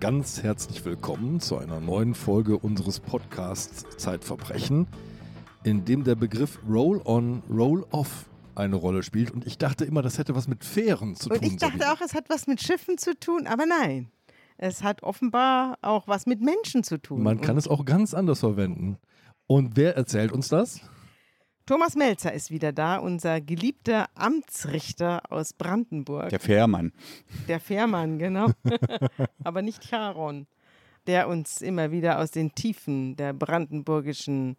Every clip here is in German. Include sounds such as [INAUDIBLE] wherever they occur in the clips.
ganz herzlich willkommen zu einer neuen Folge unseres Podcasts Zeitverbrechen, in dem der Begriff Roll-on, Roll-off eine Rolle spielt. Und ich dachte immer, das hätte was mit Fähren zu Und tun. ich dachte Sabine. auch, es hat was mit Schiffen zu tun, aber nein. Es hat offenbar auch was mit Menschen zu tun. Man kann Und es auch ganz anders verwenden. Und wer erzählt uns das? Thomas Melzer ist wieder da, unser geliebter Amtsrichter aus Brandenburg. Der Fährmann. Der Fährmann, genau. [LAUGHS] aber nicht Charon. Der uns immer wieder aus den Tiefen der brandenburgischen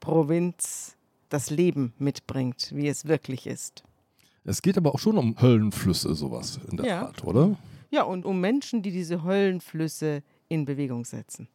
Provinz das Leben mitbringt, wie es wirklich ist. Es geht aber auch schon um Höllenflüsse, sowas in der Ja. Art, oder? Ja, und um Menschen, die diese Höllenflüsse in Bewegung setzen.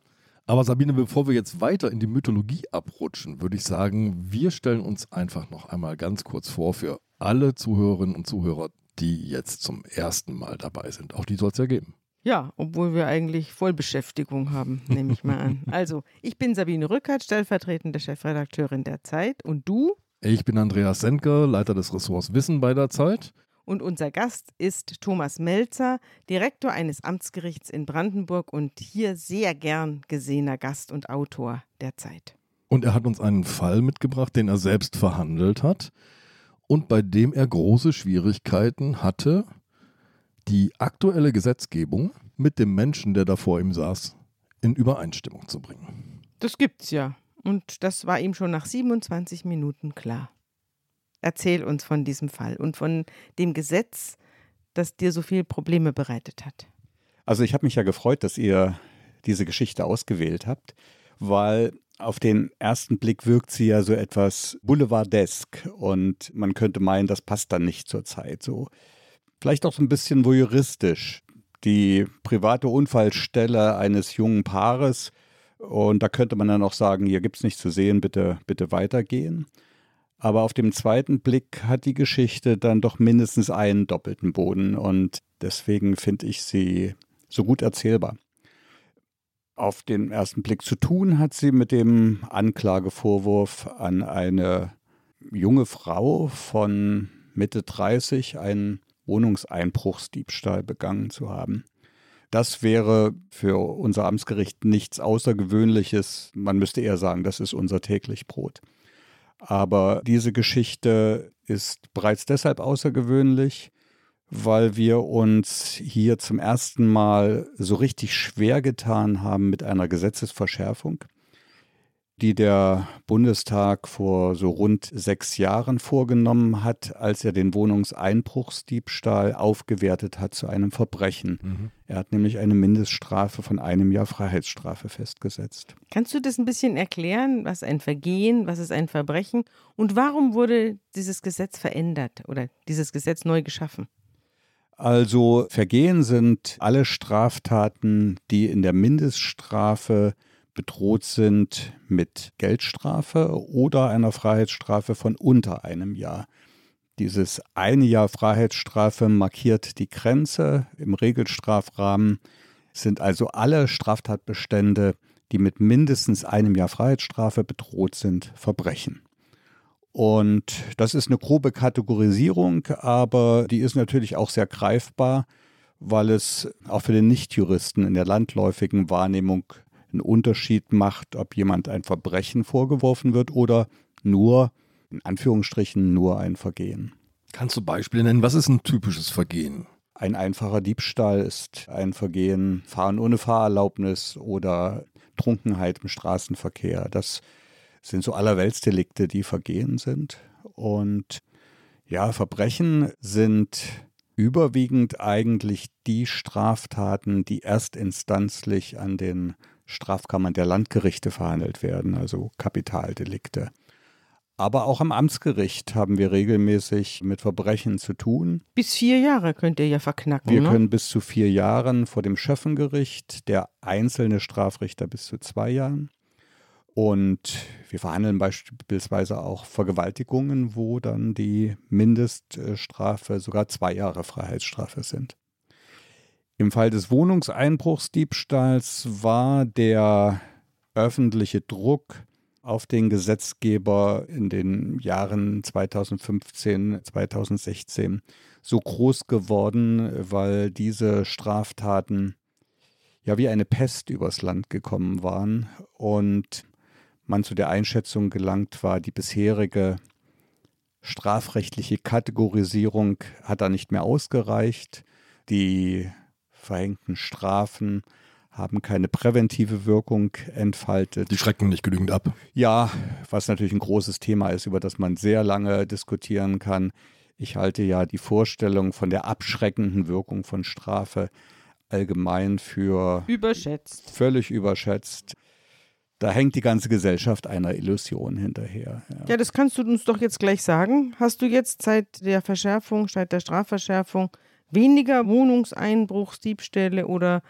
Aber Sabine, bevor wir jetzt weiter in die Mythologie abrutschen, würde ich sagen, wir stellen uns einfach noch einmal ganz kurz vor für alle Zuhörerinnen und Zuhörer, die jetzt zum ersten Mal dabei sind. Auch die soll es ja geben. Ja, obwohl wir eigentlich Vollbeschäftigung haben, nehme ich mal an. [LAUGHS] Also, ich bin Sabine Rückert, stellvertretende Chefredakteurin der Zeit. Und du? Ich bin Andreas Senker, Leiter des Ressorts Wissen bei der Zeit. Und unser Gast ist Thomas Melzer, Direktor eines Amtsgerichts in Brandenburg und hier sehr gern gesehener Gast und Autor der Zeit. Und er hat uns einen Fall mitgebracht, den er selbst verhandelt hat und bei dem er große Schwierigkeiten hatte, die aktuelle Gesetzgebung mit dem Menschen, der da vor ihm saß, in Übereinstimmung zu bringen. Das gibt's ja. Und das war ihm schon nach 27 Minuten klar. Erzähl uns von diesem Fall und von dem Gesetz, das dir so viele Probleme bereitet hat. Also ich habe mich ja gefreut, dass ihr diese Geschichte ausgewählt habt, weil auf den ersten Blick wirkt sie ja so etwas boulevardesk und man könnte meinen, das passt dann nicht zur Zeit. So vielleicht auch so ein bisschen voyeuristisch. Die private Unfallstelle eines jungen Paares und da könnte man dann auch sagen, hier gibt's nichts zu sehen, bitte bitte weitergehen. Aber auf dem zweiten Blick hat die Geschichte dann doch mindestens einen doppelten Boden und deswegen finde ich sie so gut erzählbar. Auf den ersten Blick zu tun hat sie mit dem Anklagevorwurf an eine junge Frau von Mitte 30 einen Wohnungseinbruchsdiebstahl begangen zu haben. Das wäre für unser Amtsgericht nichts Außergewöhnliches. Man müsste eher sagen, das ist unser täglich Brot. Aber diese Geschichte ist bereits deshalb außergewöhnlich, weil wir uns hier zum ersten Mal so richtig schwer getan haben mit einer Gesetzesverschärfung, die der Bundestag vor so rund sechs Jahren vorgenommen hat, als er den Wohnungseinbruchsdiebstahl aufgewertet hat zu einem Verbrechen. Er hat nämlich eine Mindeststrafe von einem Jahr Freiheitsstrafe festgesetzt. Kannst du das ein bisschen erklären, was ein Vergehen, was ist ein Verbrechen und warum wurde dieses Gesetz verändert oder dieses Gesetz neu geschaffen? Also Vergehen sind alle Straftaten, die in der Mindeststrafe bedroht sind mit Geldstrafe oder einer Freiheitsstrafe von unter einem Jahr. Dieses eine Jahr Freiheitsstrafe markiert die Grenze im Regelstrafrahmen, sind also alle Straftatbestände, die mit mindestens einem Jahr Freiheitsstrafe bedroht sind, Verbrechen. Und das ist eine grobe Kategorisierung, aber die ist natürlich auch sehr greifbar, weil es auch für den Nichtjuristen in der landläufigen Wahrnehmung einen Unterschied macht, ob jemand ein Verbrechen vorgeworfen wird oder nur, in Anführungsstrichen, nur ein Vergehen. Kannst du Beispiele nennen? Was ist ein typisches Vergehen? Ein einfacher Diebstahl ist ein Vergehen, Fahren ohne Fahrerlaubnis oder Trunkenheit im Straßenverkehr. Das sind so Allerweltsdelikte, die Vergehen sind. Und ja, Verbrechen sind überwiegend eigentlich die Straftaten, die erstinstanzlich an den Strafkammern der Landgerichte verhandelt werden, also Kapitaldelikte. Aber auch am Amtsgericht haben wir regelmäßig mit Verbrechen zu tun. Bis vier Jahre könnt ihr ja verknacken. Wir ne? können bis zu vier Jahren vor dem Schöffengericht, der einzelne Strafrichter bis zu zwei Jahren. Und wir verhandeln beispielsweise auch Vergewaltigungen, wo dann die Mindeststrafe sogar zwei Jahre Freiheitsstrafe sind. Im Fall des Wohnungseinbruchsdiebstahls war der öffentliche Druck auf den Gesetzgeber in den Jahren 2015, 2016 so groß geworden, weil diese Straftaten ja wie eine Pest übers Land gekommen waren und man zu der Einschätzung gelangt war, die bisherige strafrechtliche Kategorisierung hat da nicht mehr ausgereicht. Die verhängten Strafen haben keine präventive Wirkung entfaltet. Die schrecken nicht genügend ab. Ja, was natürlich ein großes Thema ist, über das man sehr lange diskutieren kann. Ich halte ja die Vorstellung von der abschreckenden Wirkung von Strafe allgemein für überschätzt. Völlig überschätzt. Da hängt die ganze Gesellschaft einer Illusion hinterher. Ja. ja, das kannst du uns doch jetzt gleich sagen. Hast du jetzt seit der Verschärfung, seit der Strafverschärfung weniger Wohnungseinbruchsdiebstähle oder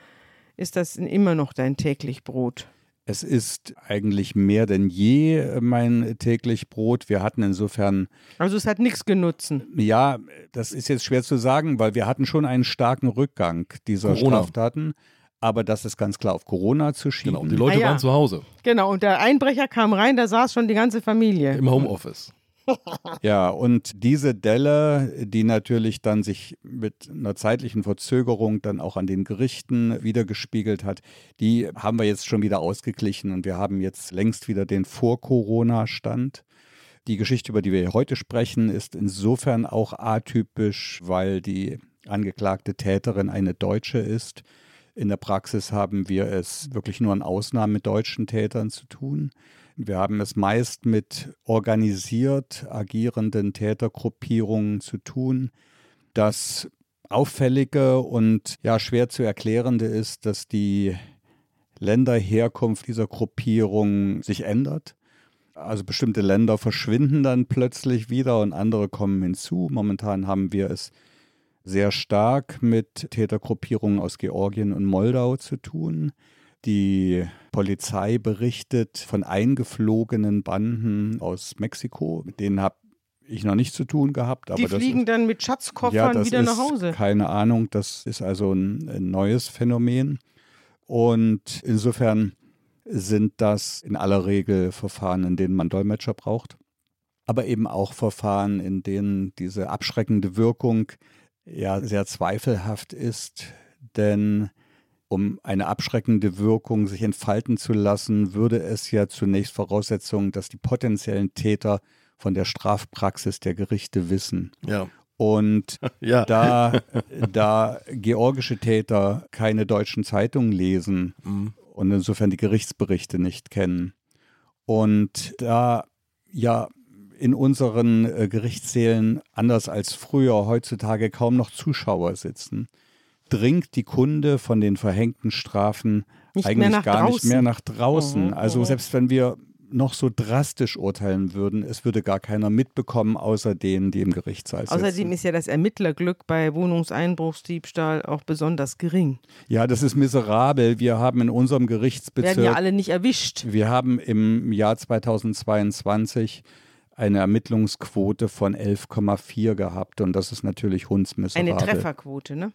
ist das immer noch dein täglich Brot? Es ist eigentlich mehr denn je mein täglich Brot. Wir hatten insofern. Also es hat nichts genutzen. Ja, das ist jetzt schwer zu sagen, weil wir hatten schon einen starken Rückgang dieser Corona. Straftaten. Aber das ist ganz klar auf Corona zu schieben. Genau, die Leute ah, ja. waren zu Hause. Genau, und der Einbrecher kam rein, da saß schon die ganze Familie. Im Homeoffice. Ja, und diese Delle, die natürlich dann sich mit einer zeitlichen Verzögerung dann auch an den Gerichten wiedergespiegelt hat, die haben wir jetzt schon wieder ausgeglichen und wir haben jetzt längst wieder den Vor-Corona-Stand. Die Geschichte, über die wir heute sprechen, ist insofern auch atypisch, weil die angeklagte Täterin eine Deutsche ist. In der Praxis haben wir es wirklich nur an Ausnahmen mit deutschen Tätern zu tun. Wir haben es meist mit organisiert agierenden Tätergruppierungen zu tun. Das Auffällige und ja schwer zu erklärende ist, dass die Länderherkunft dieser Gruppierung sich ändert. Also bestimmte Länder verschwinden dann plötzlich wieder und andere kommen hinzu. Momentan haben wir es sehr stark mit Tätergruppierungen aus Georgien und Moldau zu tun. Die Polizei berichtet von eingeflogenen Banden aus Mexiko. Mit denen habe ich noch nichts zu tun gehabt. Die fliegen ist, dann mit Schatzkoffern ja, wieder nach Hause. Keine Ahnung, das ist also ein, ein neues Phänomen. Und insofern sind das in aller Regel Verfahren, in denen man Dolmetscher braucht, aber eben auch Verfahren, in denen diese abschreckende Wirkung ja sehr zweifelhaft ist, denn um eine abschreckende Wirkung sich entfalten zu lassen, würde es ja zunächst Voraussetzungen, dass die potenziellen Täter von der Strafpraxis der Gerichte wissen. Ja. Und [LAUGHS] ja. Da, da georgische Täter keine deutschen Zeitungen lesen mhm. und insofern die Gerichtsberichte nicht kennen und da ja in unseren äh, Gerichtssälen anders als früher heutzutage kaum noch Zuschauer sitzen, dringt die Kunde von den verhängten Strafen nicht eigentlich gar draußen. nicht mehr nach draußen. Mhm, also selbst wenn wir noch so drastisch urteilen würden, es würde gar keiner mitbekommen, außer denen, die im Gerichtssaal sitzen. Außerdem ist ja das Ermittlerglück bei Wohnungseinbruchsdiebstahl auch besonders gering. Ja, das ist miserabel. Wir haben in unserem Gerichtsbezirk... Werden ja alle nicht erwischt. Wir haben im Jahr 2022 eine Ermittlungsquote von 11,4 gehabt und das ist natürlich hundsmiserabel. Eine Trefferquote, ne?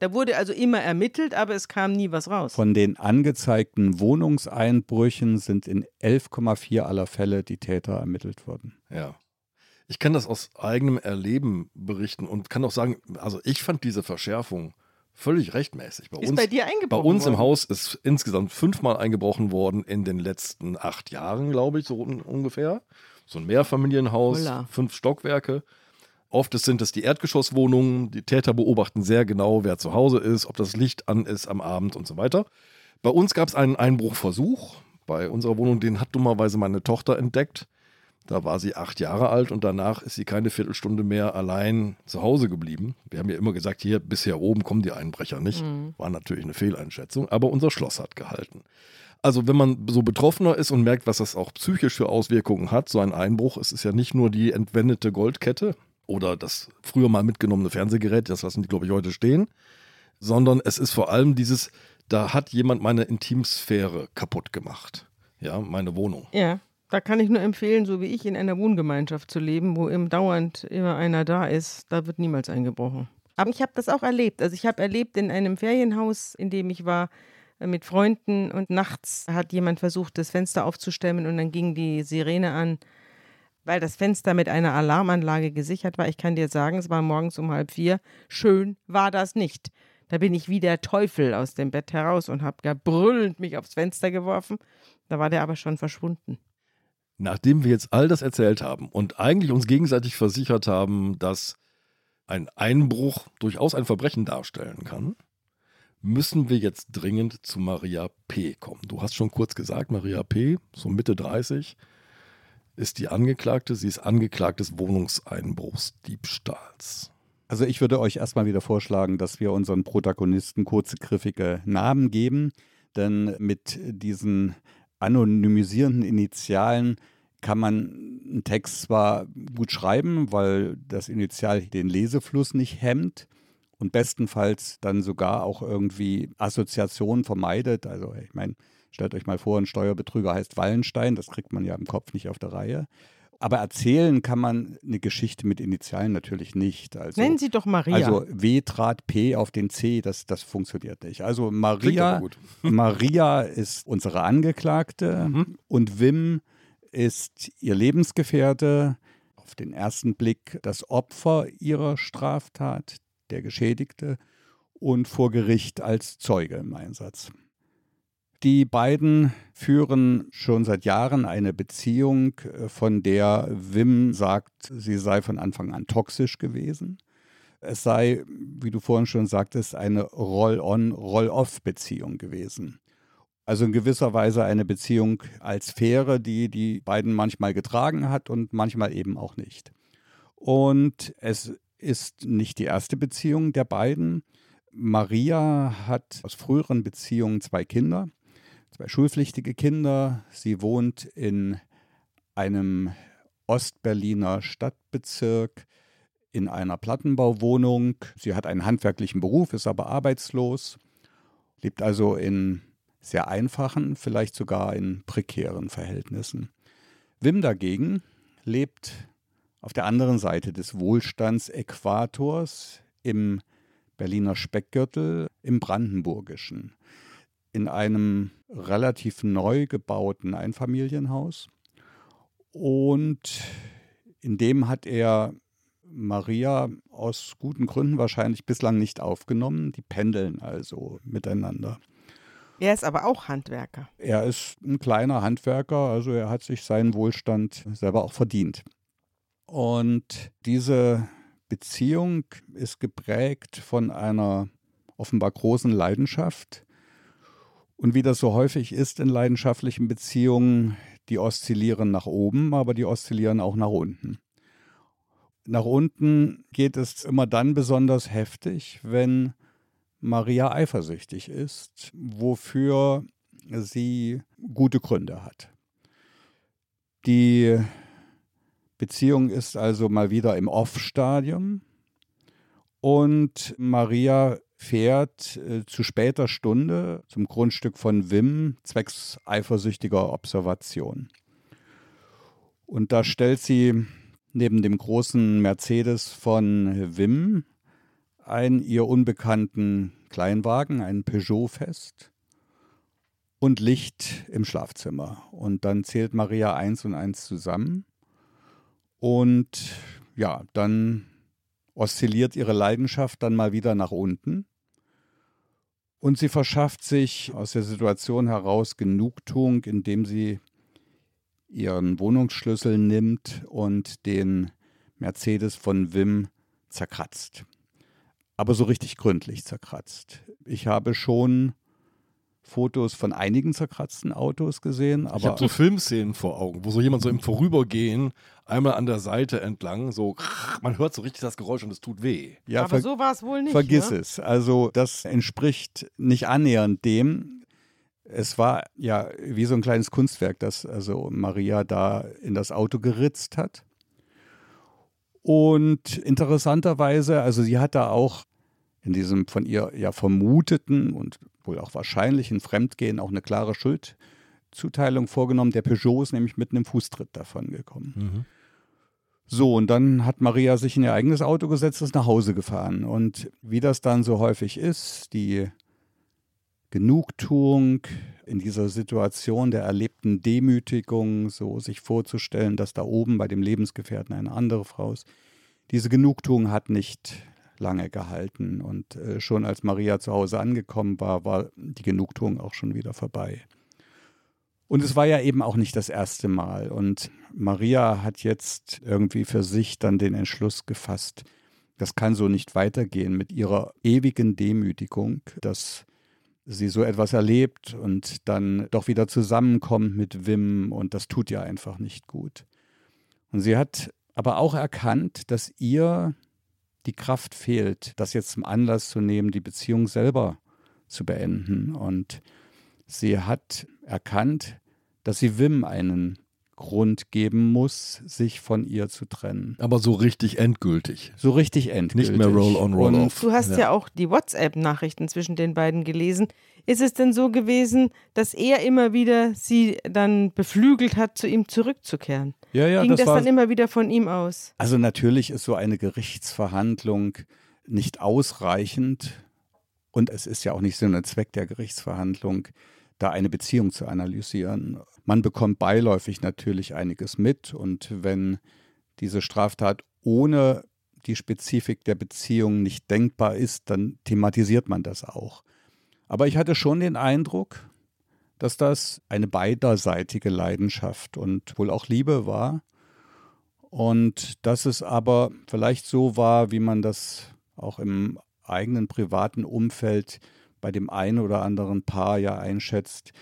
Da wurde also immer ermittelt, aber es kam nie was raus. Von den angezeigten Wohnungseinbrüchen sind in 11,4 aller Fälle die Täter ermittelt worden. Ja. Ich kann das aus eigenem Erleben berichten und kann auch sagen, also ich fand diese Verschärfung völlig rechtmäßig. Bei ist uns, bei dir eingebrochen Bei uns worden? im Haus ist insgesamt fünfmal eingebrochen worden in den letzten acht Jahren, glaube ich, so ungefähr. So ein Mehrfamilienhaus, Holla. fünf Stockwerke. Oft sind es die Erdgeschosswohnungen. Die Täter beobachten sehr genau, wer zu Hause ist, ob das Licht an ist am Abend und so weiter. Bei uns gab es einen Einbruchversuch. Bei unserer Wohnung, den hat dummerweise meine Tochter entdeckt. Da war sie acht Jahre alt und danach ist sie keine Viertelstunde mehr allein zu Hause geblieben. Wir haben ja immer gesagt, hier bisher oben kommen die Einbrecher nicht. Mhm. War natürlich eine Fehleinschätzung, aber unser Schloss hat gehalten. Also wenn man so betroffener ist und merkt, was das auch psychisch für Auswirkungen hat, so ein Einbruch, es ist ja nicht nur die entwendete Goldkette, oder das früher mal mitgenommene Fernsehgerät, das lassen die, glaube ich, heute stehen, sondern es ist vor allem dieses, da hat jemand meine Intimsphäre kaputt gemacht. Ja, meine Wohnung. Ja, da kann ich nur empfehlen, so wie ich in einer Wohngemeinschaft zu leben, wo im dauernd immer einer da ist, da wird niemals eingebrochen. Aber ich habe das auch erlebt. Also ich habe erlebt in einem Ferienhaus, in dem ich war, mit Freunden und nachts hat jemand versucht, das Fenster aufzustemmen und dann ging die Sirene an, weil das Fenster mit einer Alarmanlage gesichert war. Ich kann dir sagen, es war morgens um halb vier. Schön war das nicht. Da bin ich wie der Teufel aus dem Bett heraus und habe brüllend mich aufs Fenster geworfen. Da war der aber schon verschwunden. Nachdem wir jetzt all das erzählt haben und eigentlich uns gegenseitig versichert haben, dass ein Einbruch durchaus ein Verbrechen darstellen kann, müssen wir jetzt dringend zu Maria P. kommen. Du hast schon kurz gesagt, Maria P., so Mitte 30, ist die Angeklagte. Sie ist angeklagt des Wohnungseinbruchsdiebstahls. Also ich würde euch erstmal wieder vorschlagen, dass wir unseren Protagonisten kurze, griffige Namen geben, denn mit diesen anonymisierenden Initialen kann man einen Text zwar gut schreiben, weil das Initial den Lesefluss nicht hemmt und bestenfalls dann sogar auch irgendwie Assoziationen vermeidet. Also ich meine, stellt euch mal vor, ein Steuerbetrüger heißt Wallenstein, das kriegt man ja im Kopf nicht auf der Reihe. Aber erzählen kann man eine Geschichte mit Initialen natürlich nicht. Also, Nennen Sie doch Maria. Also W trat P auf den C, das, das funktioniert nicht. Also Maria, [LAUGHS] Maria ist unsere Angeklagte mhm. und Wim ist ihr Lebensgefährte, auf den ersten Blick das Opfer ihrer Straftat, der Geschädigte und vor Gericht als Zeuge im Einsatz. Die beiden führen schon seit Jahren eine Beziehung, äh, von der Wim sagt, sie sei von Anfang an toxisch gewesen. Es sei, wie du vorhin schon sagtest, eine Roll-on, Roll-off-Beziehung gewesen. Also in gewisser Weise eine Beziehung als Fähre, die die beiden manchmal getragen hat und manchmal eben auch nicht. Und es ist nicht die erste Beziehung der beiden. Maria hat aus früheren Beziehungen zwei Kinder zwei schulpflichtige Kinder. Sie wohnt in einem Ostberliner Stadtbezirk in einer Plattenbauwohnung. Sie hat einen handwerklichen Beruf, ist aber arbeitslos, lebt also in sehr einfachen, vielleicht sogar in prekären Verhältnissen. Wim dagegen lebt auf der anderen Seite des Wohlstandsäquators im Berliner Speckgürtel im Brandenburgischen in einem relativ neu gebauten Einfamilienhaus. Und in dem hat er Maria aus guten Gründen wahrscheinlich bislang nicht aufgenommen. Die pendeln also miteinander. Er ist aber auch Handwerker. Er ist ein kleiner Handwerker, also er hat sich seinen Wohlstand selber auch verdient. Und diese Beziehung ist geprägt von einer offenbar großen Leidenschaft, und wie das so häufig ist in leidenschaftlichen Beziehungen, die oszillieren nach oben, aber die oszillieren auch nach unten. Nach unten geht es immer dann besonders heftig, wenn Maria eifersüchtig ist, wofür sie gute Gründe hat. Die Beziehung ist also mal wieder im Off-Stadium und Maria fährt äh, zu später Stunde zum Grundstück von Wim zwecks eifersüchtiger Observation. Und da stellt sie neben dem großen Mercedes von Wim einen ihr unbekannten Kleinwagen, einen Peugeot fest und Licht im Schlafzimmer. Und dann zählt Maria eins und eins zusammen. Und ja, dann oszilliert ihre Leidenschaft dann mal wieder nach unten. Und sie verschafft sich aus der Situation heraus Genugtuung, indem sie ihren Wohnungsschlüssel nimmt und den Mercedes von Wim zerkratzt. Aber so richtig gründlich zerkratzt. Ich habe schon Fotos von einigen zerkratzten Autos gesehen. Aber ich habe so Filmszenen vor Augen, wo so jemand so im Vorübergehen einmal an der Seite entlang, so man hört so richtig das Geräusch und es tut weh. Ja, aber so war es wohl nicht. Vergiss ne? es. Also das entspricht nicht annähernd dem. Es war ja wie so ein kleines Kunstwerk, das also Maria da in das Auto geritzt hat. Und interessanterweise, also sie hat da auch in diesem von ihr ja vermuteten und wohl auch wahrscheinlichen Fremdgehen auch eine klare Schuldzuteilung vorgenommen. Der Peugeot ist nämlich mit einem Fußtritt davon gekommen. Mhm. So, und dann hat Maria sich in ihr eigenes Auto gesetzt, ist nach Hause gefahren. Und wie das dann so häufig ist, die Genugtuung in dieser Situation der erlebten Demütigung, so sich vorzustellen, dass da oben bei dem Lebensgefährten eine andere Frau ist. Diese Genugtuung hat nicht lange gehalten und äh, schon als Maria zu Hause angekommen war, war die Genugtuung auch schon wieder vorbei. Und es war ja eben auch nicht das erste Mal. Und Maria hat jetzt irgendwie für sich dann den Entschluss gefasst, das kann so nicht weitergehen mit ihrer ewigen Demütigung, dass sie so etwas erlebt und dann doch wieder zusammenkommt mit Wim und das tut ihr einfach nicht gut. Und sie hat aber auch erkannt, dass ihr die Kraft fehlt, das jetzt zum Anlass zu nehmen, die Beziehung selber zu beenden. Und sie hat erkannt, dass sie Wim einen Grund geben muss, sich von ihr zu trennen. Aber so richtig endgültig. So richtig endgültig. Nicht mehr Roll-on, Roll-off. Du hast ja, ja auch die WhatsApp-Nachrichten zwischen den beiden gelesen. Ist es denn so gewesen, dass er immer wieder sie dann beflügelt hat, zu ihm zurückzukehren? Ja, ja, Ging das, das, war, dann immer wieder von ihm aus? Also natürlich ist so eine Gerichtsverhandlung nicht ausreichend und es ist ja auch nicht Sinn und Zweck der Gerichtsverhandlung, da eine Beziehung zu analysieren. Man bekommt beiläufig natürlich einiges mit und wenn diese Straftat ohne die Spezifik der Beziehung nicht denkbar ist, dann thematisiert man das auch. Aber ich hatte schon den Eindruck, dass das eine beiderseitige Leidenschaft und wohl auch Liebe war. Und dass es aber vielleicht so war, wie man das auch im eigenen privaten Umfeld bei dem einen oder anderen Paar ja einschätzt,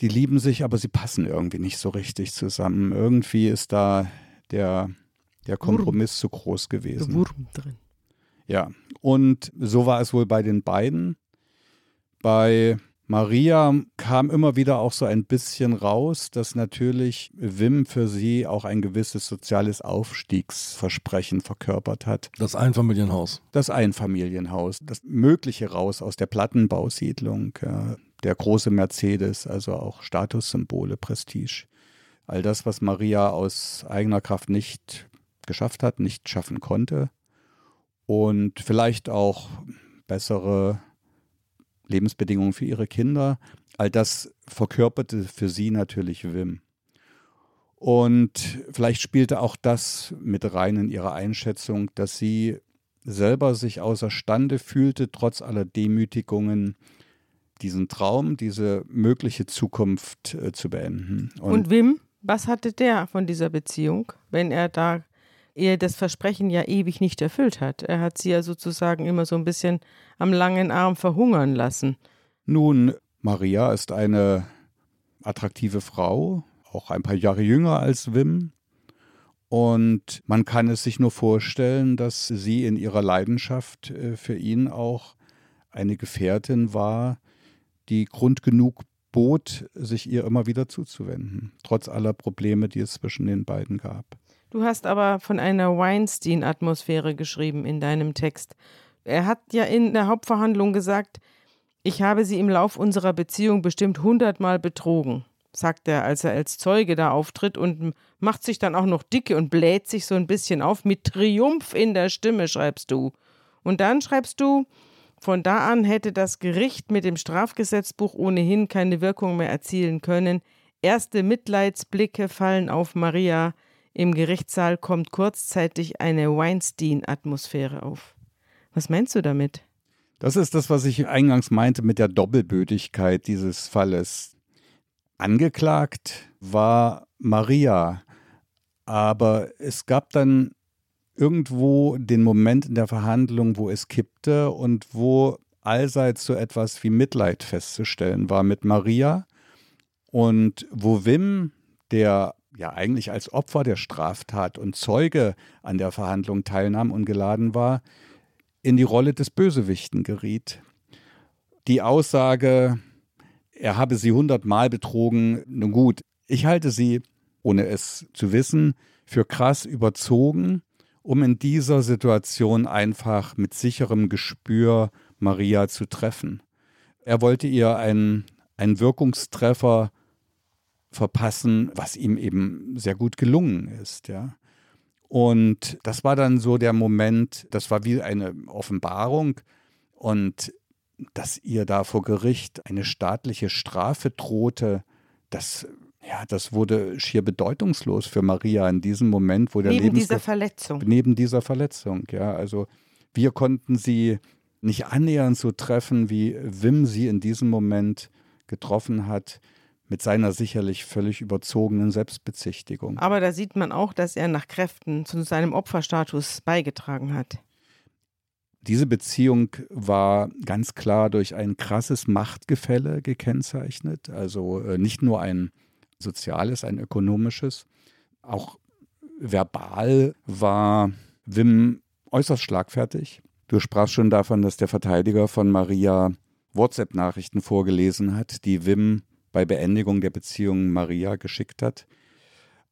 die lieben sich, aber sie passen irgendwie nicht so richtig zusammen. Irgendwie ist da der, der Kompromiss Wurm. zu groß gewesen. Der Wurm drin. Ja, und so war es wohl bei den beiden. Bei Maria kam immer wieder auch so ein bisschen raus, dass natürlich Wim für sie auch ein gewisses soziales Aufstiegsversprechen verkörpert hat. Das Einfamilienhaus. Das Einfamilienhaus. Das mögliche raus aus der Plattenbausiedlung. Der große Mercedes, also auch Statussymbole, Prestige. All das, was Maria aus eigener Kraft nicht geschafft hat, nicht schaffen konnte. Und vielleicht auch bessere Lebensbedingungen für ihre Kinder. All das verkörperte für sie natürlich Wim. Und vielleicht spielte auch das mit rein in ihre Einschätzung, dass sie selber sich außerstande fühlte, trotz aller Demütigungen, diesen Traum, diese mögliche Zukunft äh, zu beenden. Und, Und Wim, was hatte der von dieser Beziehung, wenn er da er das Versprechen ja ewig nicht erfüllt hat. Er hat sie ja sozusagen immer so ein bisschen am langen Arm verhungern lassen. Nun, Maria ist eine attraktive Frau, auch ein paar Jahre jünger als Wim. Und man kann es sich nur vorstellen, dass sie in ihrer Leidenschaft äh, für ihn auch eine Gefährtin war, die Grund genug bot, sich ihr immer wieder zuzuwenden, trotz aller Probleme, die es zwischen den beiden gab. Du hast aber von einer Weinstein-Atmosphäre geschrieben in deinem Text. Er hat ja in der Hauptverhandlung gesagt, ich habe sie im Lauf unserer Beziehung bestimmt hundertmal betrogen, sagt er, als er als Zeuge da auftritt und macht sich dann auch noch dicke und bläht sich so ein bisschen auf. Mit Triumph in der Stimme schreibst du. Und dann schreibst du, von da an hätte das Gericht mit dem Strafgesetzbuch ohnehin keine Wirkung mehr erzielen können. Erste Mitleidsblicke fallen auf Maria, im Gerichtssaal kommt kurzzeitig eine Weinstein-Atmosphäre auf. Was meinst du damit? Das ist das, was ich eingangs meinte mit der Doppelbödigkeit dieses Falles. Angeklagt war Maria, aber es gab dann irgendwo den Moment in der Verhandlung, wo es kippte und wo allseits so etwas wie Mitleid festzustellen war mit Maria und wo Wim, der ja eigentlich als Opfer der Straftat und Zeuge an der Verhandlung teilnahm und geladen war, in die Rolle des Bösewichten geriet. Die Aussage, er habe sie hundertmal betrogen, nun gut, ich halte sie, ohne es zu wissen, für krass überzogen, um in dieser Situation einfach mit sicherem Gespür Maria zu treffen. Er wollte ihr einen, einen Wirkungstreffer verpassen, was ihm eben sehr gut gelungen ist, ja. Und das war dann so der Moment, das war wie eine Offenbarung. Und dass ihr da vor Gericht eine staatliche Strafe drohte, das ja, das wurde schier bedeutungslos für Maria in diesem Moment, wo der Neben Lebens dieser Verletzung. neben dieser Verletzung, ja, also wir konnten sie nicht annähernd so treffen, wie Wim sie in diesem Moment getroffen hat, mit seiner sicherlich völlig überzogenen Selbstbezichtigung. Aber da sieht man auch, dass er nach Kräften zu seinem Opferstatus beigetragen hat. Diese Beziehung war ganz klar durch ein krasses Machtgefälle gekennzeichnet. Also äh, nicht nur ein soziales, ein ökonomisches, auch verbal war Wim äußerst schlagfertig. Du sprachst schon davon, dass der Verteidiger von Maria WhatsApp-Nachrichten vorgelesen hat, die Wim bei Beendigung der Beziehung Maria geschickt hat.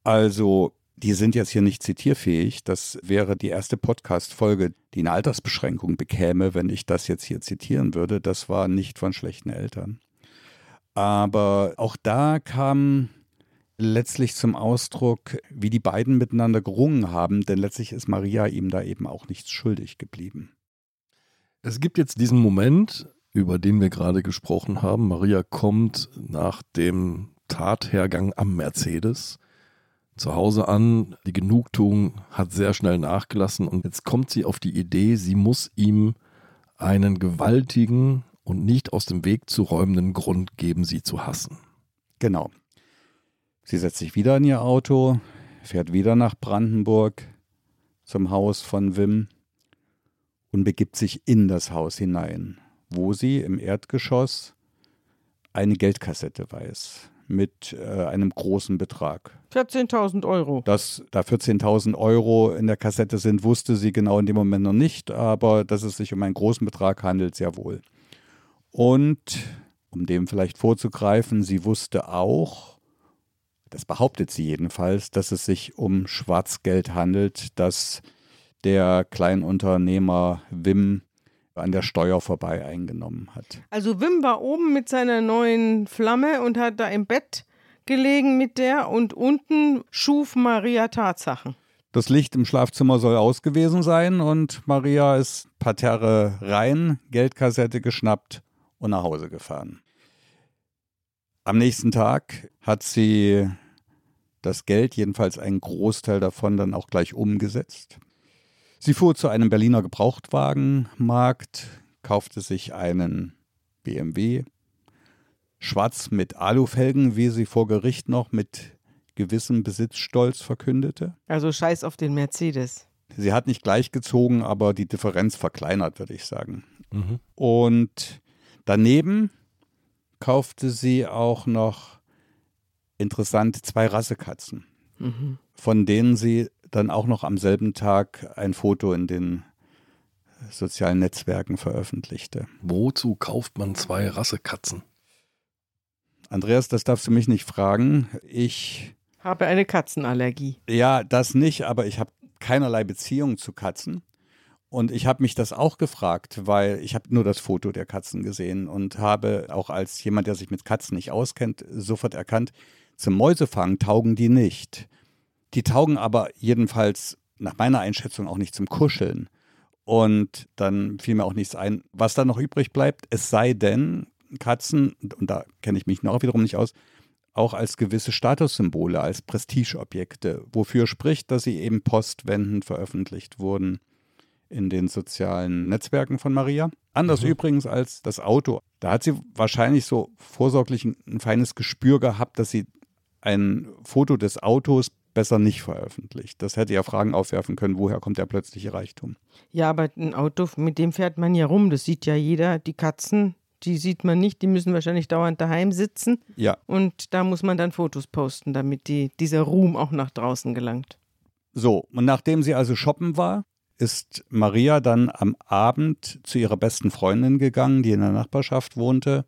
Also die sind jetzt hier nicht zitierfähig. Das wäre die erste Podcast-Folge, die eine Altersbeschränkung bekäme, wenn ich das jetzt hier zitieren würde. Das war nicht von schlechten Eltern. Aber auch da kam letztlich zum Ausdruck, wie die beiden miteinander gerungen haben, denn letztlich ist Maria ihm da eben auch nichts schuldig geblieben. Es gibt jetzt diesen Moment, über den wir gerade gesprochen haben. Maria kommt nach dem Tathergang am Mercedes zu Hause an. Die Genugtuung hat sehr schnell nachgelassen und jetzt kommt sie auf die Idee, sie muss ihm einen gewaltigen und nicht aus dem Weg zu räumenden Grund geben, sie zu hassen. Genau. Sie setzt sich wieder in ihr Auto, fährt wieder nach Brandenburg zum Haus von Wim und begibt sich in das Haus hinein, wo sie im Erdgeschoss eine Geldkassette weiß mit äh, einem großen Betrag. 14.000 Euro. Dass da 14.000 Euro in der Kassette sind, wusste sie genau in dem Moment noch nicht, aber dass es sich um einen großen Betrag handelt, sehr wohl. Und um dem vielleicht vorzugreifen, sie wusste auch, das behauptet sie jedenfalls, dass es sich um Schwarzgeld handelt, das der Kleinunternehmer Wim an der Steuer vorbei eingenommen hat. Also Wim war oben mit seiner neuen Flamme und hat da im Bett gelegen mit der und unten schuf Maria Tatsachen. Das Licht im Schlafzimmer soll aus gewesen sein und Maria ist Parterre rein, Geldkassette geschnappt und nach Hause gefahren. Am nächsten Tag hat sie das Geld, jedenfalls einen Großteil davon, dann auch gleich umgesetzt. Sie fuhr zu einem Berliner Gebrauchtwagenmarkt, kaufte sich einen BMW, schwarz mit Alufelgen, wie sie vor Gericht noch mit gewissem Besitzstolz verkündete. Also scheiß auf den Mercedes. Sie hat nicht gleichgezogen, aber die Differenz verkleinert, würde ich sagen. Mhm. Und daneben kaufte sie auch noch interessant zwei Rassekatzen, Mhm. von denen sie dann auch noch am selben Tag ein Foto in den sozialen Netzwerken veröffentlichte. Wozu kauft man zwei Rassekatzen? Andreas, das darfst du mich nicht fragen. Ich, Habe eine Katzenallergie. ja, das nicht, aber ich habe keinerlei Beziehung zu Katzen. Und ich habe mich das auch gefragt, weil ich habe nur das Foto der Katzen gesehen und habe auch als jemand, der sich mit Katzen nicht auskennt, sofort erkannt, zum Mäusefangen taugen die nicht. Die taugen aber jedenfalls nach meiner Einschätzung auch nicht zum Kuscheln. Und dann fiel mir auch nichts ein, was da noch übrig bleibt, es sei denn, Katzen, und da kenne ich mich noch wiederum nicht aus, auch als gewisse Statussymbole, als Prestigeobjekte, wofür spricht, dass sie eben postwendend veröffentlicht wurden in den sozialen Netzwerken von Maria. Anders Mhm. übrigens als das Auto. Da hat sie wahrscheinlich so vorsorglich ein, ein feines Gespür gehabt, dass sie ein Foto des Autos besser nicht veröffentlicht. Das hätte ja Fragen aufwerfen können, woher kommt der plötzliche Reichtum? Ja, aber ein Auto, mit dem fährt man ja rum. Das sieht ja jeder. Die Katzen, die sieht man nicht. Die müssen wahrscheinlich dauernd daheim sitzen. Ja, Und da muss man dann Fotos posten, damit die, dieser Ruhm auch nach draußen gelangt. So, und nachdem sie also shoppen war, ist Maria dann am Abend zu ihrer besten Freundin gegangen, die in der Nachbarschaft wohnte.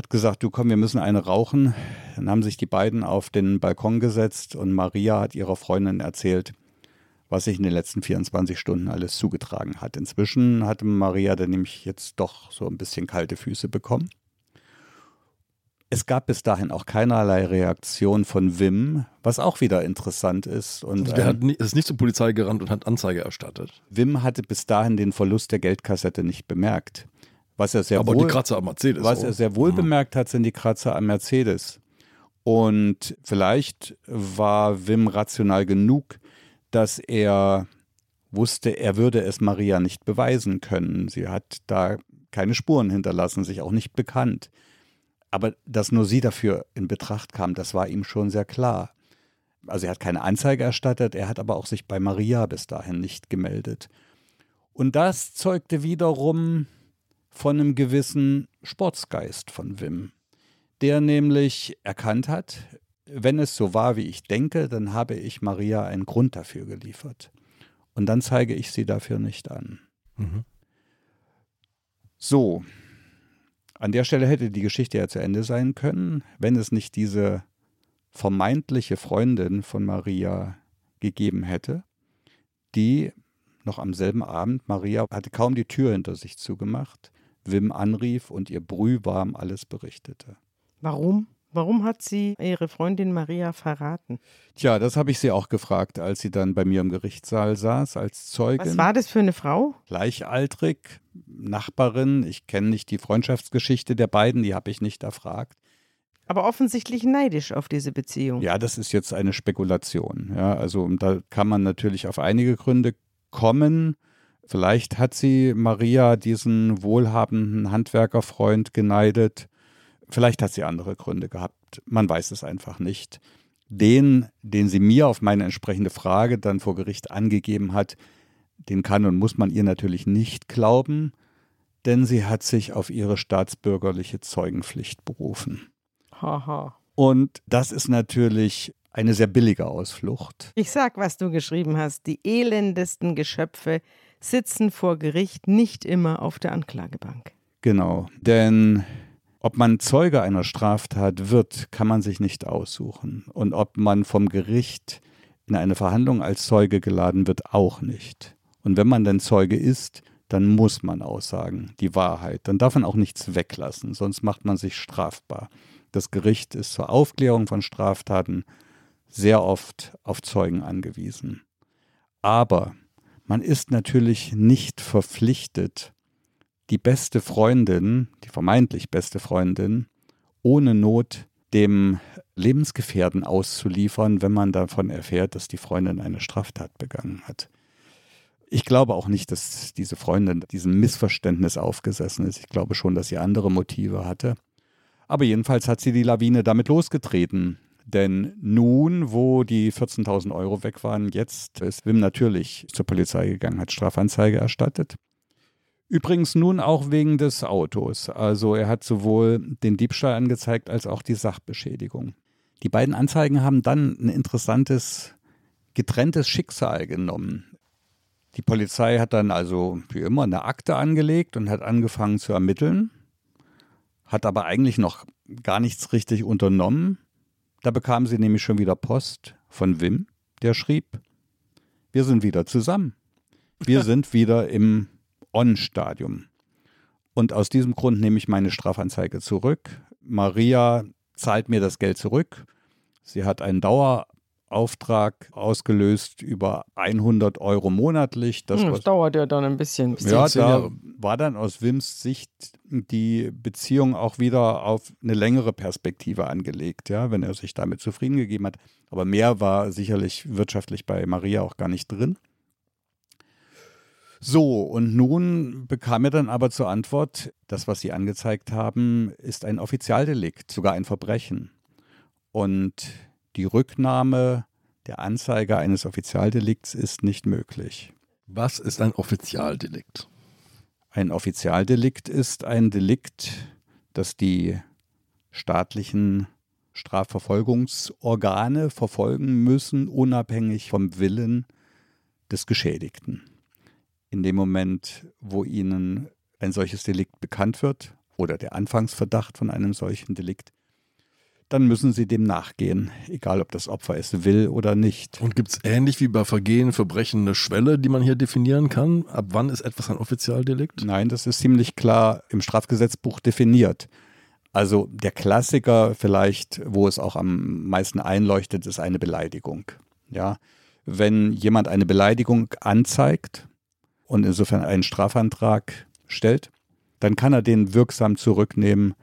Hat gesagt, du komm, wir müssen eine rauchen. Dann haben sich die beiden auf den Balkon gesetzt und Maria hat ihrer Freundin erzählt, was sich in den letzten 24 Stunden alles zugetragen hat. Inzwischen hatte Maria dann nämlich jetzt doch so ein bisschen kalte Füße bekommen. Es gab bis dahin auch keinerlei Reaktion von Wim, was auch wieder interessant ist. Und Also der ähm, hat nie, ist nicht zur Polizei gerannt und hat Anzeige erstattet. Wim hatte bis dahin den Verlust der Geldkassette nicht bemerkt. Was er sehr Aber wohl, die Kratzer am Mercedes. was oh. er sehr wohl bemerkt hat, sind die Kratzer am Mercedes. Und vielleicht war Wim rational genug, dass er wusste, er würde es Maria nicht beweisen können. Sie hat da keine Spuren hinterlassen, sich auch nicht bekannt. Aber dass nur sie dafür in Betracht kam, das war ihm schon sehr klar. Also er hat keine Anzeige erstattet, er hat aber auch sich bei Maria bis dahin nicht gemeldet. Und das zeugte wiederum von einem gewissen Sportsgeist von Wim, der nämlich erkannt hat, wenn es so war, wie ich denke, dann habe ich Maria einen Grund dafür geliefert. Und dann zeige ich sie dafür nicht an. Mhm. So, an der Stelle hätte die Geschichte ja zu Ende sein können, wenn es nicht diese vermeintliche Freundin von Maria gegeben hätte, die noch am selben Abend, Maria hatte kaum die Tür hinter sich zugemacht, Wim anrief und ihr brühwarm alles berichtete. Warum? Warum hat sie ihre Freundin Maria verraten? Tja, das habe ich sie auch gefragt, als sie dann bei mir im Gerichtssaal saß als Zeugin. Was war das für eine Frau? gleichaltrig, Nachbarin. Ich kenne nicht die Freundschaftsgeschichte der beiden, die habe ich nicht erfragt. Aber offensichtlich neidisch auf diese Beziehung. Ja, das ist jetzt eine Spekulation. Ja, also da kann man natürlich auf einige Gründe kommen. Vielleicht hat sie Maria, diesen wohlhabenden Handwerkerfreund, geneidet. Vielleicht hat sie andere Gründe gehabt. Man weiß es einfach nicht. Den, den sie mir auf meine entsprechende Frage dann vor Gericht angegeben hat, den kann und muss man ihr natürlich nicht glauben, denn sie hat sich auf ihre staatsbürgerliche Zeugenpflicht berufen. Haha. Und das ist natürlich eine sehr billige Ausflucht. Ich sag, was du geschrieben hast. Die elendesten Geschöpfe sitzen vor Gericht nicht immer auf der Anklagebank. Genau, denn ob man Zeuge einer Straftat wird, kann man sich nicht aussuchen. Und ob man vom Gericht in eine Verhandlung als Zeuge geladen wird, auch nicht. Und wenn man dann Zeuge ist, dann muss man aussagen, die Wahrheit. Dann darf man auch nichts weglassen, sonst macht man sich strafbar. Das Gericht ist zur Aufklärung von Straftaten sehr oft auf Zeugen angewiesen. Aber man ist natürlich nicht verpflichtet, die beste Freundin, die vermeintlich beste Freundin, ohne Not dem Lebensgefährten auszuliefern, wenn man davon erfährt, dass die Freundin eine Straftat begangen hat. Ich glaube auch nicht, dass diese Freundin diesem Missverständnis aufgesessen ist. Ich glaube schon, dass sie andere Motive hatte. Aber jedenfalls hat sie die Lawine damit losgetreten. Denn nun, wo die 14.000 Euro weg waren, jetzt ist Wim natürlich zur Polizei gegangen, hat Strafanzeige erstattet. Übrigens nun auch wegen des Autos. Also er hat sowohl den Diebstahl angezeigt als auch die Sachbeschädigung. Die beiden Anzeigen haben dann ein interessantes, getrenntes Schicksal genommen. Die Polizei hat dann also wie immer eine Akte angelegt und hat angefangen zu ermitteln, hat aber eigentlich noch gar nichts richtig unternommen. Da bekam sie nämlich schon wieder Post von Wim, der schrieb, wir sind wieder zusammen. Wir [LAUGHS] sind wieder im On-Stadium. Und aus diesem Grund nehme ich meine Strafanzeige zurück. Maria zahlt mir das Geld zurück. Sie hat einen Dauerauftrag ausgelöst über 100 Euro monatlich. Das, Hm, was das dauert ja dann ein bisschen. bis ja, da war dann aus Wims Sicht die Beziehung auch wieder auf eine längere Perspektive angelegt, ja, wenn er sich damit zufrieden gegeben hat. Aber mehr war sicherlich wirtschaftlich bei Maria auch gar nicht drin. So, und nun bekam er dann aber zur Antwort, das, was Sie angezeigt haben, ist ein Offizialdelikt, sogar ein Verbrechen. Und die Rücknahme der Anzeige eines Offizialdelikts ist nicht möglich. Was ist ein Offizialdelikt? Ein Offizialdelikt ist ein Delikt, das die staatlichen Strafverfolgungsorgane verfolgen müssen, unabhängig vom Willen des Geschädigten. In dem Moment, wo ihnen ein solches Delikt bekannt wird oder der Anfangsverdacht von einem solchen Delikt, dann müssen sie dem nachgehen, egal ob das Opfer es will oder nicht. Und gibt es ähnlich wie bei Vergehen, Verbrechen eine Schwelle, die man hier definieren kann? Ab wann ist etwas ein Offizialdelikt? Nein, das ist ziemlich klar im Strafgesetzbuch definiert. Also der Klassiker vielleicht, wo es auch am meisten einleuchtet, ist eine Beleidigung. Ja, wenn jemand eine Beleidigung anzeigt und insofern einen Strafantrag stellt, dann kann er den wirksam zurücknehmen,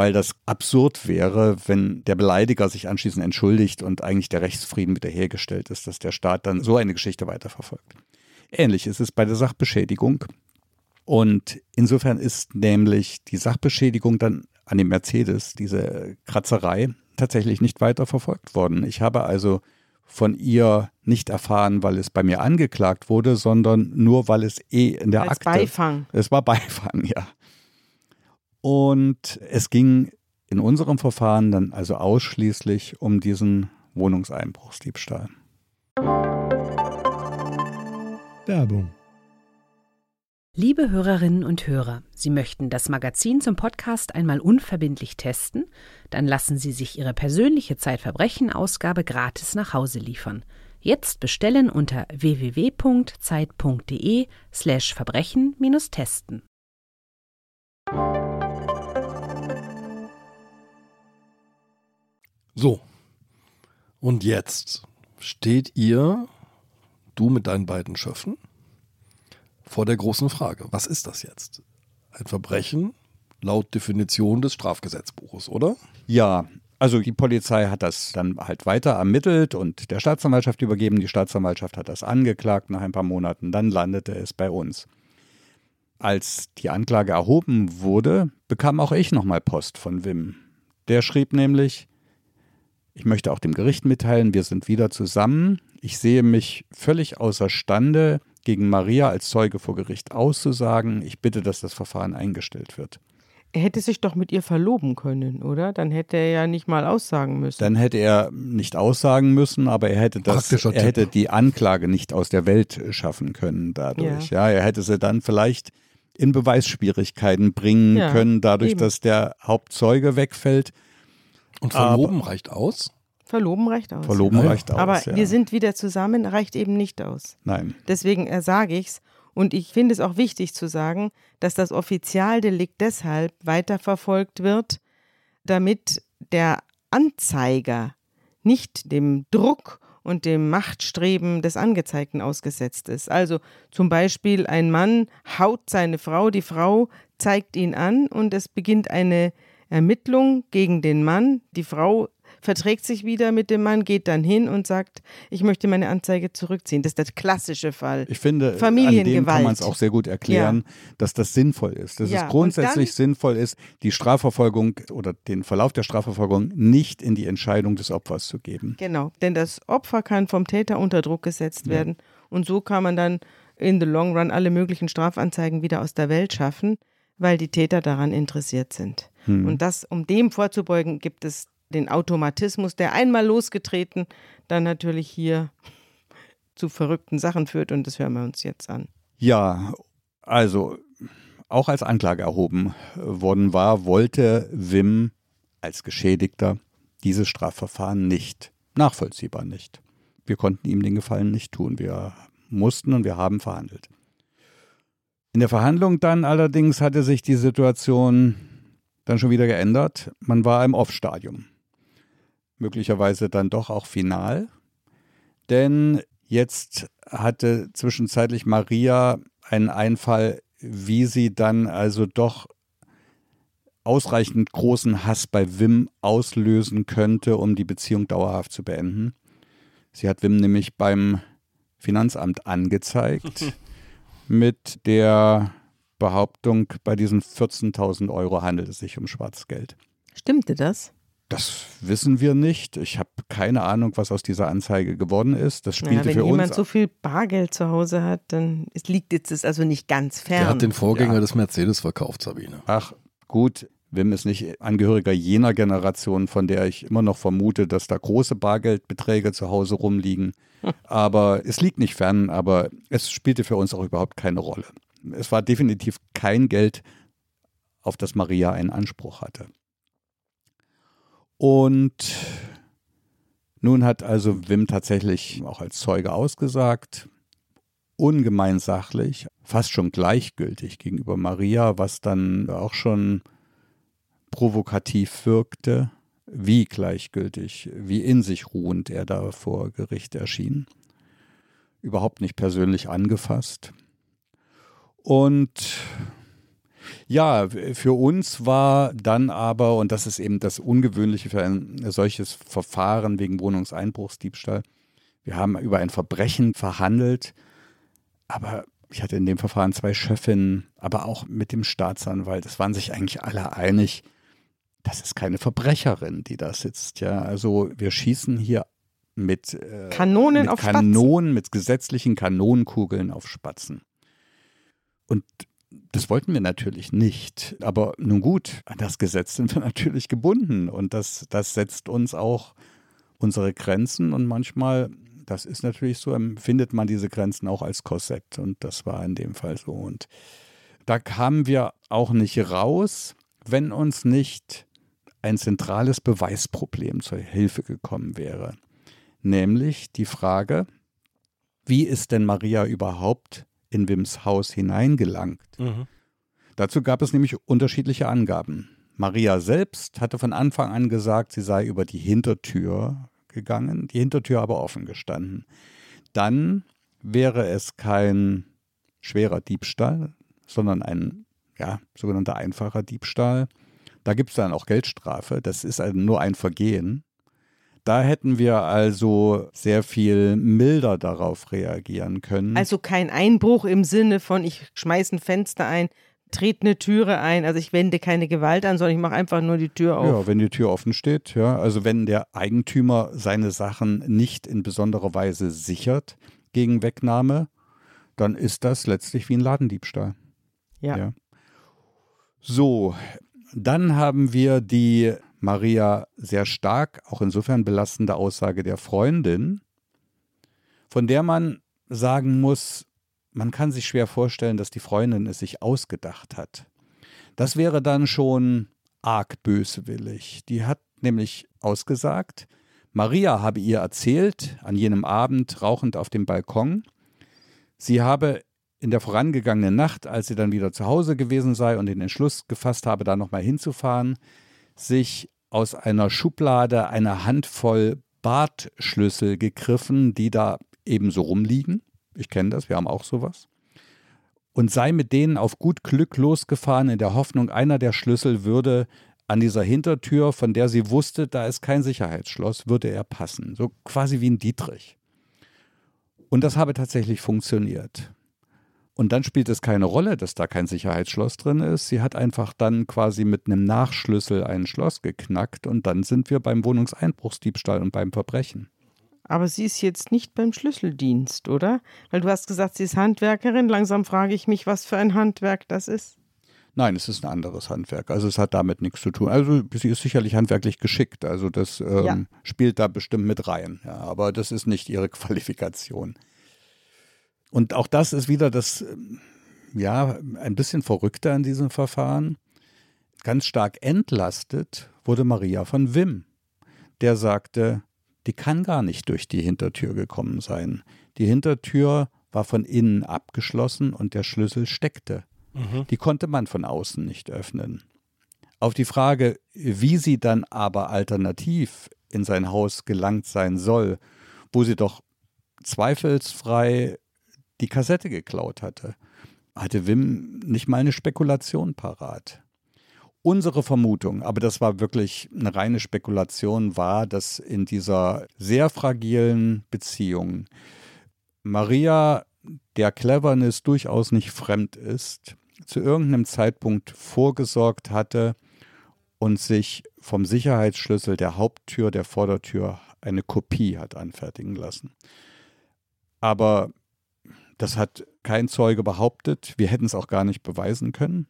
weil das absurd wäre, wenn der Beleidiger sich anschließend entschuldigt und eigentlich der Rechtsfrieden wiederhergestellt ist, dass der Staat dann so eine Geschichte weiterverfolgt. Ähnlich ist es bei der Sachbeschädigung. Und insofern ist nämlich die Sachbeschädigung dann an dem Mercedes, diese Kratzerei, tatsächlich nicht weiterverfolgt worden. Ich habe also von ihr nicht erfahren, weil es bei mir angeklagt wurde, sondern nur, weil es eh in der Als Akte. Beifang. Es war Beifang, [LAUGHS] ja. Und es ging in unserem Verfahren dann also ausschließlich um diesen Wohnungseinbruchsdiebstahl. Werbung. Liebe Hörerinnen und Hörer, Sie möchten das Magazin zum Podcast einmal unverbindlich testen? Dann lassen Sie sich Ihre persönliche Zeitverbrechen-Ausgabe gratis nach Hause liefern. Jetzt bestellen unter www.zeit.de So. Und jetzt steht ihr, du mit deinen beiden Schöffen, vor der großen Frage. Was ist das jetzt? Ein Verbrechen laut Definition des Strafgesetzbuches, oder? Ja, also die Polizei hat das dann halt weiter ermittelt und der Staatsanwaltschaft übergeben. Die Staatsanwaltschaft hat das angeklagt nach ein paar Monaten. Dann landete es bei uns. Als die Anklage erhoben wurde, bekam auch ich nochmal Post von Wim. Der schrieb nämlich, ich möchte auch dem Gericht mitteilen, wir sind wieder zusammen. Ich sehe mich völlig außerstande, gegen Maria als Zeuge vor Gericht auszusagen. Ich bitte, dass das Verfahren eingestellt wird. Er hätte sich doch mit ihr verloben können, oder? Dann hätte er ja nicht mal aussagen müssen. Dann hätte er nicht aussagen müssen, aber er hätte das, er hätte Tipp. die Anklage nicht aus der Welt schaffen können dadurch. Ja, er hätte sie dann vielleicht in Beweisschwierigkeiten bringen Ja, können, dadurch, eben. dass der Hauptzeuge wegfällt. Und verloben reicht aus? Verloben reicht aus. Verloben Ja, ja. reicht aus. Aber ja. wir sind wieder zusammen, reicht eben nicht aus. Nein. Deswegen äh, sage ich's. Und ich finde es auch wichtig zu sagen, dass das Offizialdelikt deshalb weiterverfolgt wird, damit der Anzeiger nicht dem Druck und dem Machtstreben des Angezeigten ausgesetzt ist. Also zum Beispiel ein Mann haut seine Frau, die Frau zeigt ihn an und es beginnt eine Ermittlung gegen den Mann. Die Frau verträgt sich wieder mit dem Mann, geht dann hin und sagt, ich möchte meine Anzeige zurückziehen. Das ist der klassische Fall. Ich finde, an dem kann man es auch sehr gut erklären, dass das sinnvoll ist. Dass Ja, es und grundsätzlich dann- sinnvoll ist, die Strafverfolgung oder den Verlauf der Strafverfolgung nicht in die Entscheidung des Opfers zu geben. Genau, denn das Opfer kann vom Täter unter Druck gesetzt werden und so kann man dann in the long run alle möglichen Strafanzeigen wieder aus der Welt schaffen, weil die Täter daran interessiert sind. Hm. Und das, um dem vorzubeugen, gibt es den Automatismus, der einmal losgetreten, dann natürlich hier zu verrückten Sachen führt und das hören wir uns jetzt an. Ja, also auch als Anklage erhoben worden war, wollte Wim als Geschädigter dieses Strafverfahren nicht, nachvollziehbar nicht. Wir konnten ihm den Gefallen nicht tun. Wir mussten und wir haben verhandelt. In der Verhandlung dann allerdings hatte sich die Situation dann schon wieder geändert. Man war im Off-Stadium. Möglicherweise dann doch auch final. Denn jetzt hatte zwischenzeitlich Maria einen Einfall, wie sie dann also doch ausreichend großen Hass bei Wim auslösen könnte, um die Beziehung dauerhaft zu beenden. Sie hat Wim nämlich beim Finanzamt angezeigt [LAUGHS] mit der Behauptung, bei diesen 14.000 Euro handelt es sich um Schwarzgeld. Stimmte das? Das wissen wir nicht. Ich habe keine Ahnung, was aus dieser Anzeige geworden ist. Das Naja, spielte wenn für jemand uns. so viel Bargeld zu Hause hat, dann es liegt jetzt es also nicht ganz fern. Der hat den Vorgänger Ja. des Mercedes verkauft, Sabine. Ach, gut. Wim ist nicht Angehöriger jener Generation, von der ich immer noch vermute, dass da große Bargeldbeträge zu Hause rumliegen. Aber es liegt nicht fern, aber es spielte für uns auch überhaupt keine Rolle. Es war definitiv kein Geld, auf das Maria einen Anspruch hatte. Und nun hat also Wim tatsächlich auch als Zeuge ausgesagt, ungemein sachlich, fast schon gleichgültig gegenüber Maria, was dann auch schon provokativ wirkte, wie gleichgültig, wie in sich ruhend er da vor Gericht erschien. Überhaupt nicht persönlich angefasst. Und ja, für uns war dann aber, und das ist eben das Ungewöhnliche für ein solches Verfahren wegen Wohnungseinbruchsdiebstahl, wir haben über ein Verbrechen verhandelt, aber ich hatte in dem Verfahren zwei Chefinnen, aber auch mit dem Staatsanwalt. Es waren sich eigentlich alle einig, das ist keine Verbrecherin, die da sitzt. Ja, also wir schießen hier mit äh, Kanonen mit auf Kanonen, Spatzen. mit gesetzlichen Kanonenkugeln auf Spatzen. Und das wollten wir natürlich nicht. Aber nun gut, an das Gesetz sind wir [LAUGHS] natürlich gebunden. Und das, das setzt uns auch unsere Grenzen. Und manchmal, das ist natürlich so, empfindet man diese Grenzen auch als Korsett. Und das war in dem Fall so. Und da kamen wir auch nicht raus, wenn uns nicht ein zentrales Beweisproblem zur Hilfe gekommen wäre. Nämlich die Frage, wie ist denn Maria überhaupt in Wims Haus hineingelangt? Mhm. Dazu gab es nämlich unterschiedliche Angaben. Maria selbst hatte von Anfang an gesagt, sie sei über die Hintertür gegangen, die Hintertür aber offen gestanden. Dann wäre es kein schwerer Diebstahl, sondern ein ja, sogenannter einfacher Diebstahl. Da gibt es dann auch Geldstrafe. Das ist also nur ein Vergehen. Da hätten wir also sehr viel milder darauf reagieren können. Also kein Einbruch im Sinne von, ich schmeiße ein Fenster ein, trete eine Türe ein. Also ich wende keine Gewalt an, sondern ich mache einfach nur die Tür auf. Ja, wenn die Tür offen steht, ja. Also wenn der Eigentümer seine Sachen nicht in besonderer Weise sichert gegen Wegnahme, dann ist das letztlich wie ein Ladendiebstahl. ja. ja. So, dann haben wir die Maria sehr stark, auch insofern belastende Aussage der Freundin, von der man sagen muss, man kann sich schwer vorstellen, dass die Freundin es sich ausgedacht hat. Das wäre dann schon arg böswillig. Die hat nämlich ausgesagt, Maria habe ihr erzählt, an jenem Abend rauchend auf dem Balkon, sie habe in der vorangegangenen Nacht, als sie dann wieder zu Hause gewesen sei und den Entschluss gefasst habe, da nochmal hinzufahren, sich aus einer Schublade eine Handvoll Bartschlüssel gegriffen, die da ebenso rumliegen. Ich kenne das, wir haben auch sowas. Und sei mit denen auf gut Glück losgefahren, in der Hoffnung, einer der Schlüssel würde an dieser Hintertür, von der sie wusste, da ist kein Sicherheitsschloss, würde er passen. So quasi wie ein Dietrich. Und das habe tatsächlich funktioniert. Und dann spielt es keine Rolle, dass da kein Sicherheitsschloss drin ist. Sie hat einfach dann quasi mit einem Nachschlüssel ein Schloss geknackt und dann sind wir beim Wohnungseinbruchsdiebstahl und beim Verbrechen. Aber sie ist jetzt nicht beim Schlüsseldienst, oder? Weil du hast gesagt, sie ist Handwerkerin. Langsam frage ich mich, was für ein Handwerk das ist. Nein, es ist ein anderes Handwerk. Also es hat damit nichts zu tun. Also sie ist sicherlich handwerklich geschickt. Also das ähm, ja. spielt da bestimmt mit rein. Ja, aber das ist nicht ihre [LAUGHS] Qualifikation. Und auch das ist wieder das, ähm, ja, ein bisschen verrückter in diesem Verfahren. Ganz stark entlastet wurde Maria von Wim. Der sagte, die kann gar nicht durch die Hintertür gekommen sein. Die Hintertür war von innen abgeschlossen und der Schlüssel steckte. Mhm. Die konnte man von außen nicht öffnen. Auf die Frage, wie sie dann aber alternativ in sein Haus gelangt sein soll, wo sie doch zweifelsfrei die Kassette geklaut hatte, hatte Wim nicht mal eine Spekulation parat. Unsere Vermutung, aber das war wirklich eine reine Spekulation, war, dass in dieser sehr fragilen Beziehung Maria der Cleverness durchaus nicht fremd ist, zu irgendeinem Zeitpunkt vorgesorgt hatte und sich vom Sicherheitsschlüssel der Haupttür, der Vordertür, eine Kopie hat anfertigen lassen. Aber das hat kein Zeuge behauptet. Wir hätten es auch gar nicht beweisen können.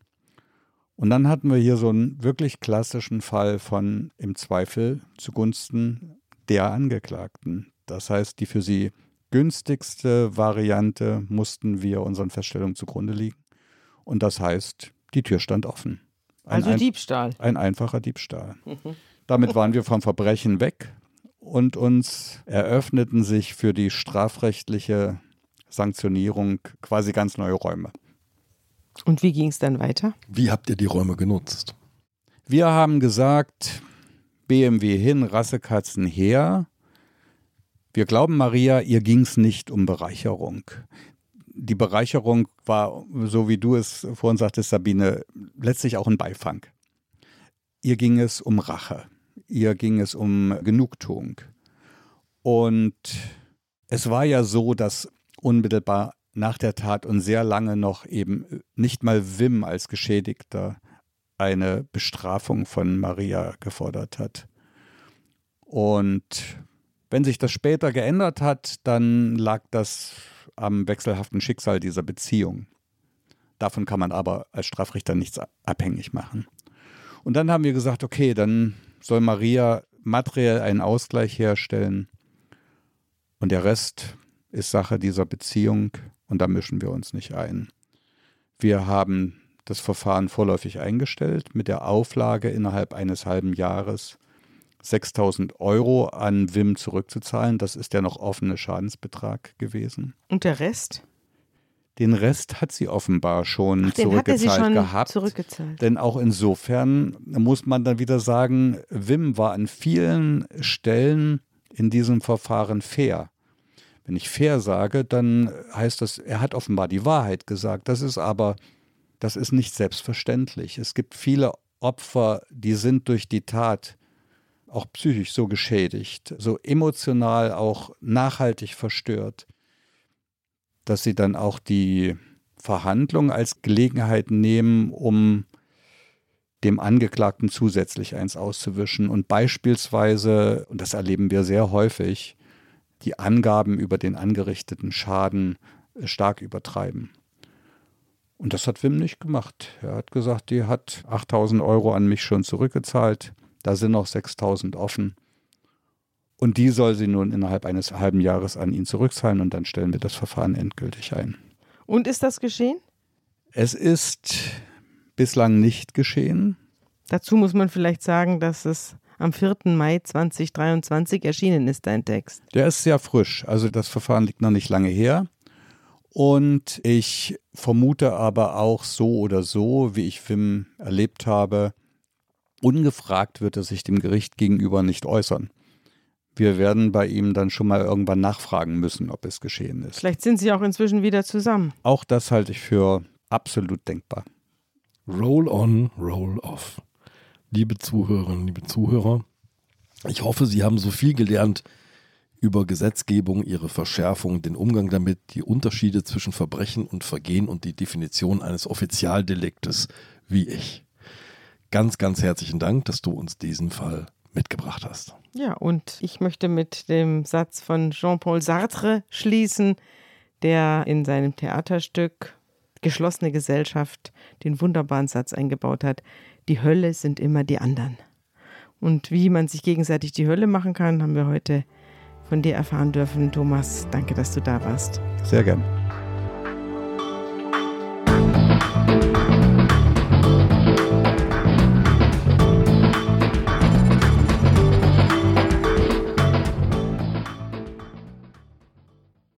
Und dann hatten wir hier so einen wirklich klassischen Fall von im Zweifel zugunsten der Angeklagten. Das heißt, die für sie günstigste Variante mussten wir unseren Feststellungen zugrunde liegen. Und das heißt, die Tür stand offen. Ein also Diebstahl. Ein einfacher Diebstahl. Mhm. Damit waren wir vom Verbrechen weg und uns eröffneten sich für die strafrechtliche Sanktionierung quasi ganz neue Räume. Und wie ging es dann weiter? Wie habt ihr die Räume genutzt? Wir haben gesagt, BMW hin, Rassekatzen her. Wir glauben, Maria, ihr ging es nicht um Bereicherung. Die Bereicherung war, so wie du es vorhin sagtest, Sabine, letztlich auch ein Beifang. Ihr ging es um Rache. Ihr ging es um Genugtuung. Und es war ja so, dass unmittelbar nach der Tat und sehr lange noch eben nicht mal Wim als Geschädigter eine Bestrafung von Maria gefordert hat. Und wenn sich das später geändert hat, dann lag das am wechselhaften Schicksal dieser Beziehung. Davon kann man aber als Strafrichter nichts abhängig machen. Und dann haben wir gesagt, okay, dann soll Maria materiell einen Ausgleich herstellen und der Rest ist Sache dieser Beziehung und da mischen wir uns nicht ein. Wir haben das Verfahren vorläufig eingestellt mit der Auflage innerhalb eines halben Jahres 6000 Euro an Wim zurückzuzahlen. Das ist der noch offene Schadensbetrag gewesen. Und der Rest? Den Rest hat sie offenbar schon Ach, den zurückgezahlt schon gehabt. zurückgezahlt. Denn auch insofern muss man dann wieder sagen, Wim war an vielen Stellen in diesem Verfahren fair. Wenn ich fair sage, dann heißt das, er hat offenbar die Wahrheit gesagt. Das ist aber, das ist nicht selbstverständlich. Es gibt viele Opfer, die sind durch die Tat auch psychisch so geschädigt, so emotional auch nachhaltig verstört, dass sie dann auch die Verhandlung als Gelegenheit nehmen, um dem Angeklagten zusätzlich eins auszuwischen und beispielsweise, und das erleben wir sehr häufig, die Angaben über den angerichteten Schaden stark übertreiben. Und das hat Wim nicht gemacht. Er hat gesagt, die hat 8000 Euro an mich schon zurückgezahlt. Da sind noch 6000 offen. Und die soll sie nun innerhalb eines halben Jahres an ihn zurückzahlen und dann stellen wir das Verfahren endgültig ein. Und ist das geschehen? Es ist bislang nicht geschehen. Dazu muss man vielleicht sagen, dass es am 4. Mai 2023 erschienen ist, dein Text. Der ist sehr frisch. Also das Verfahren liegt noch nicht lange her. Und ich vermute aber auch so oder so, wie ich Wim erlebt habe, ungefragt wird er sich dem Gericht gegenüber nicht äußern. Wir werden bei ihm dann schon mal irgendwann nachfragen müssen, ob es geschehen ist. Vielleicht sind sie auch inzwischen wieder zusammen. Auch das halte ich für absolut denkbar. Roll on, roll off. Liebe Zuhörerinnen, liebe Zuhörer, ich hoffe, Sie haben so viel gelernt über Gesetzgebung, ihre Verschärfung, den Umgang damit, die Unterschiede zwischen Verbrechen und Vergehen und die Definition eines Offizialdeliktes wie ich. Ganz, ganz herzlichen Dank, dass du uns diesen Fall mitgebracht hast. Ja, und ich möchte mit dem Satz von Jean-Paul Sartre schließen, der in seinem Theaterstück Geschlossene Gesellschaft den wunderbaren Satz eingebaut hat, die Hölle sind immer die anderen. Und wie man sich gegenseitig die Hölle machen kann, haben wir heute von dir erfahren dürfen. Thomas, danke, dass du da warst. Sehr gern.